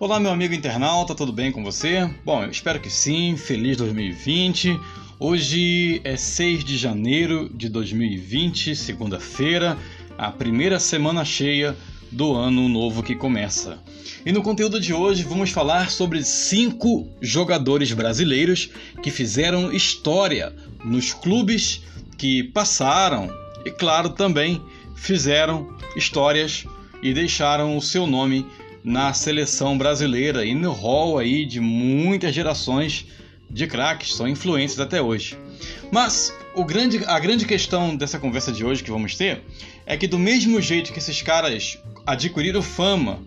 Olá, meu amigo internauta, tudo bem com você? Bom, eu espero que sim. Feliz 2020. Hoje é 6 de janeiro de 2020, segunda-feira, a primeira semana cheia do ano novo que começa. E no conteúdo de hoje vamos falar sobre cinco jogadores brasileiros que fizeram história nos clubes que passaram e, claro, também fizeram histórias e deixaram o seu nome na seleção brasileira e no hall aí de muitas gerações de craques, são influentes até hoje. Mas o grande, a grande questão dessa conversa de hoje que vamos ter é que do mesmo jeito que esses caras adquiriram fama,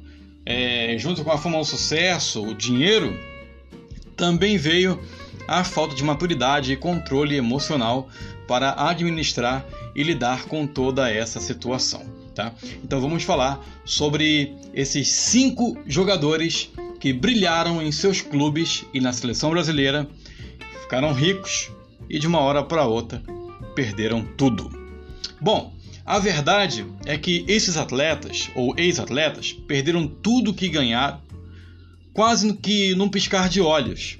é, junto com a fama o sucesso, o dinheiro, também veio a falta de maturidade e controle emocional para administrar e lidar com toda essa situação. Tá? Então vamos falar sobre esses cinco jogadores que brilharam em seus clubes e na seleção brasileira, ficaram ricos e de uma hora para outra perderam tudo. Bom, a verdade é que esses atletas ou ex-atletas perderam tudo que ganharam, quase que num piscar de olhos.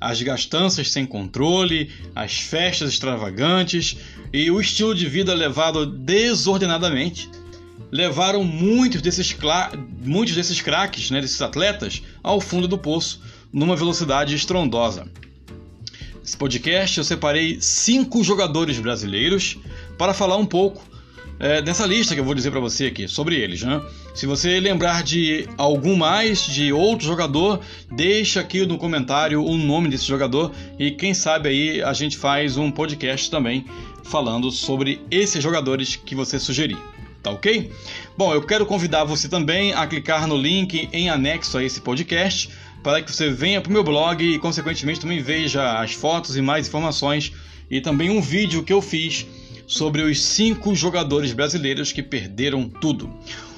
As gastanças sem controle, as festas extravagantes e o estilo de vida levado desordenadamente levaram muitos desses, muitos desses craques, né, desses atletas, ao fundo do poço, numa velocidade estrondosa. Nesse podcast eu separei cinco jogadores brasileiros para falar um pouco é, dessa lista que eu vou dizer para você aqui, sobre eles. Né? Se você lembrar de algum mais, de outro jogador, deixa aqui no comentário o nome desse jogador e quem sabe aí a gente faz um podcast também falando sobre esses jogadores que você sugerir tá ok? Bom, eu quero convidar você também a clicar no link em anexo a esse podcast para que você venha para o meu blog e, consequentemente, também veja as fotos e mais informações e também um vídeo que eu fiz sobre os cinco jogadores brasileiros que perderam tudo.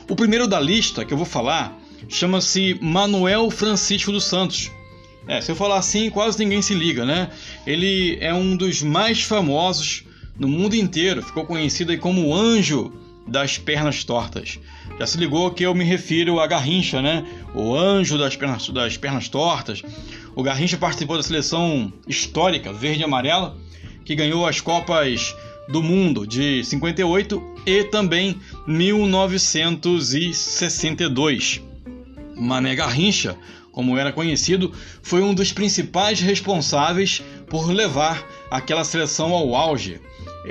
O primeiro da lista que eu vou falar chama-se Manuel Francisco dos Santos. É, se eu falar assim, quase ninguém se liga, né? Ele é um dos mais famosos no mundo inteiro, ficou conhecido como Anjo das pernas tortas. Já se ligou que eu me refiro a Garrincha, né? O anjo das pernas, das pernas tortas. O Garrincha participou da seleção histórica verde e amarela, que ganhou as Copas do Mundo de 58 e também 1962. Mané Garrincha, como era conhecido, foi um dos principais responsáveis por levar aquela seleção ao auge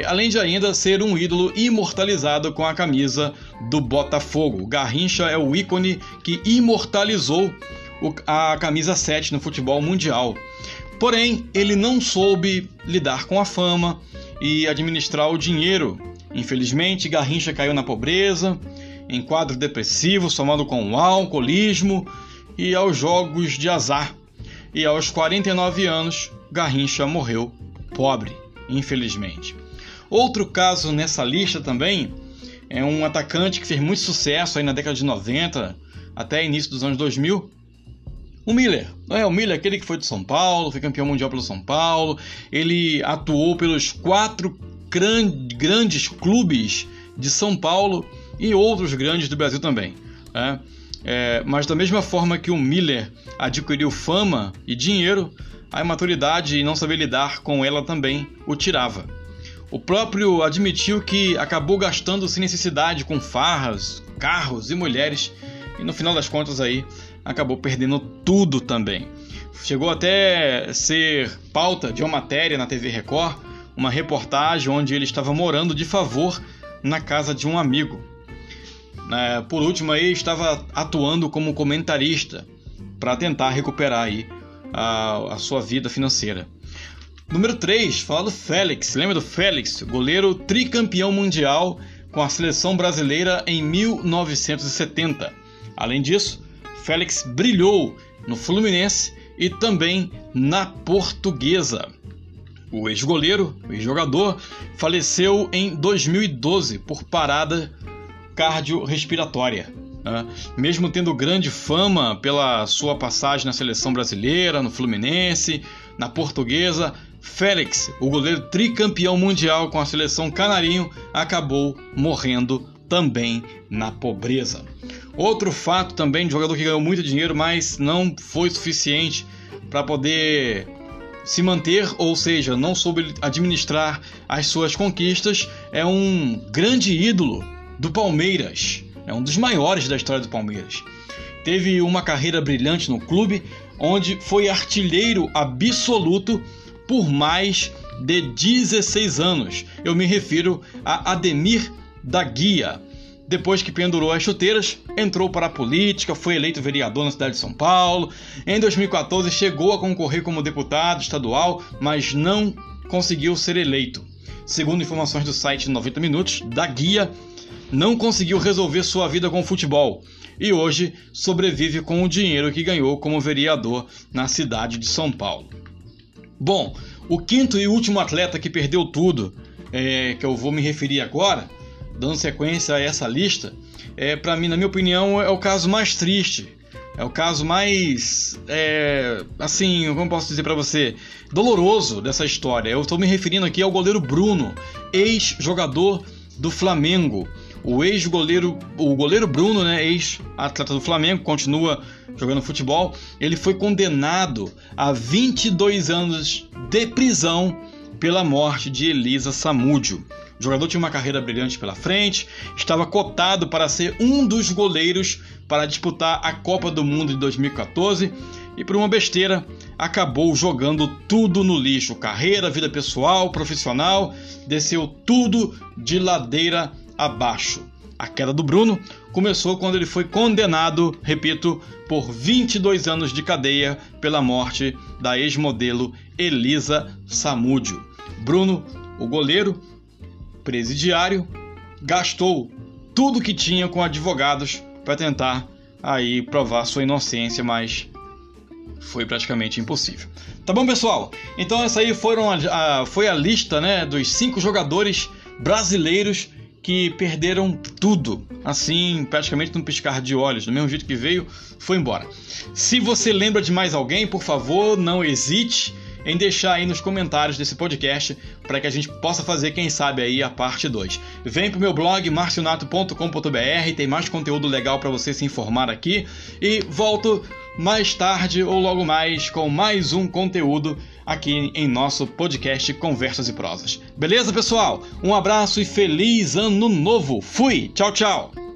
além de ainda ser um ídolo imortalizado com a camisa do Botafogo. Garrincha é o ícone que imortalizou a camisa 7 no futebol mundial. Porém, ele não soube lidar com a fama e administrar o dinheiro. Infelizmente, Garrincha caiu na pobreza, em quadro depressivo, somado com o alcoolismo e aos jogos de azar. E aos 49 anos, Garrincha morreu pobre, infelizmente. Outro caso nessa lista também é um atacante que fez muito sucesso aí na década de 90 até início dos anos 2000. O Miller, é o Miller, aquele que foi do São Paulo, foi campeão mundial pelo São Paulo. Ele atuou pelos quatro grandes clubes de São Paulo e outros grandes do Brasil também. Né? É, mas da mesma forma que o Miller adquiriu fama e dinheiro, a imaturidade e não saber lidar com ela também o tirava. O próprio admitiu que acabou gastando sem necessidade com farras, carros e mulheres e no final das contas aí acabou perdendo tudo também. Chegou até ser pauta de uma matéria na TV Record, uma reportagem onde ele estava morando de favor na casa de um amigo. É, por último aí estava atuando como comentarista para tentar recuperar aí a, a sua vida financeira. Número 3, fala do Félix. Lembra do Félix? Goleiro tricampeão mundial com a seleção brasileira em 1970. Além disso, Félix brilhou no Fluminense e também na Portuguesa. O ex-goleiro, o ex-jogador, faleceu em 2012 por parada cardiorrespiratória. Né? Mesmo tendo grande fama pela sua passagem na seleção brasileira, no Fluminense, na Portuguesa, Félix, o goleiro tricampeão mundial com a seleção canarinho, acabou morrendo também na pobreza. Outro fato também de jogador que ganhou muito dinheiro, mas não foi suficiente para poder se manter, ou seja, não soube administrar as suas conquistas, é um grande ídolo do Palmeiras, é um dos maiores da história do Palmeiras. Teve uma carreira brilhante no clube, onde foi artilheiro absoluto por mais de 16 anos. Eu me refiro a Ademir da Guia. Depois que pendurou as chuteiras, entrou para a política, foi eleito vereador na cidade de São Paulo. Em 2014 chegou a concorrer como deputado estadual, mas não conseguiu ser eleito. Segundo informações do site 90 Minutos, da Guia não conseguiu resolver sua vida com o futebol e hoje sobrevive com o dinheiro que ganhou como vereador na cidade de São Paulo. Bom, o quinto e último atleta que perdeu tudo, é, que eu vou me referir agora, dando sequência a essa lista, é para mim, na minha opinião, é o caso mais triste. É o caso mais, é, assim, como posso dizer para você, doloroso dessa história. Eu estou me referindo aqui ao goleiro Bruno, ex-jogador do Flamengo. O ex-goleiro, o goleiro Bruno, né, ex-atleta do Flamengo, continua jogando futebol. Ele foi condenado a 22 anos de prisão pela morte de Elisa Samúdio. O jogador tinha uma carreira brilhante pela frente, estava cotado para ser um dos goleiros para disputar a Copa do Mundo de 2014 e por uma besteira acabou jogando tudo no lixo. Carreira, vida pessoal, profissional, desceu tudo de ladeira abaixo. A queda do Bruno começou quando ele foi condenado, repito, por 22 anos de cadeia pela morte da ex-modelo Elisa Samúdio. Bruno, o goleiro, presidiário, gastou tudo que tinha com advogados para tentar aí provar sua inocência, mas foi praticamente impossível. Tá bom, pessoal? Então essa aí foram a, a, foi a lista né, dos cinco jogadores brasileiros que perderam tudo, assim, praticamente num piscar de olhos, do mesmo jeito que veio, foi embora. Se você lembra de mais alguém, por favor, não hesite em deixar aí nos comentários desse podcast para que a gente possa fazer, quem sabe, aí a parte 2. Vem pro meu blog marcionato.com.br, tem mais conteúdo legal para você se informar aqui e volto mais tarde ou logo mais com mais um conteúdo aqui em nosso podcast Conversas e Prosas. Beleza, pessoal? Um abraço e feliz ano novo. Fui. Tchau, tchau.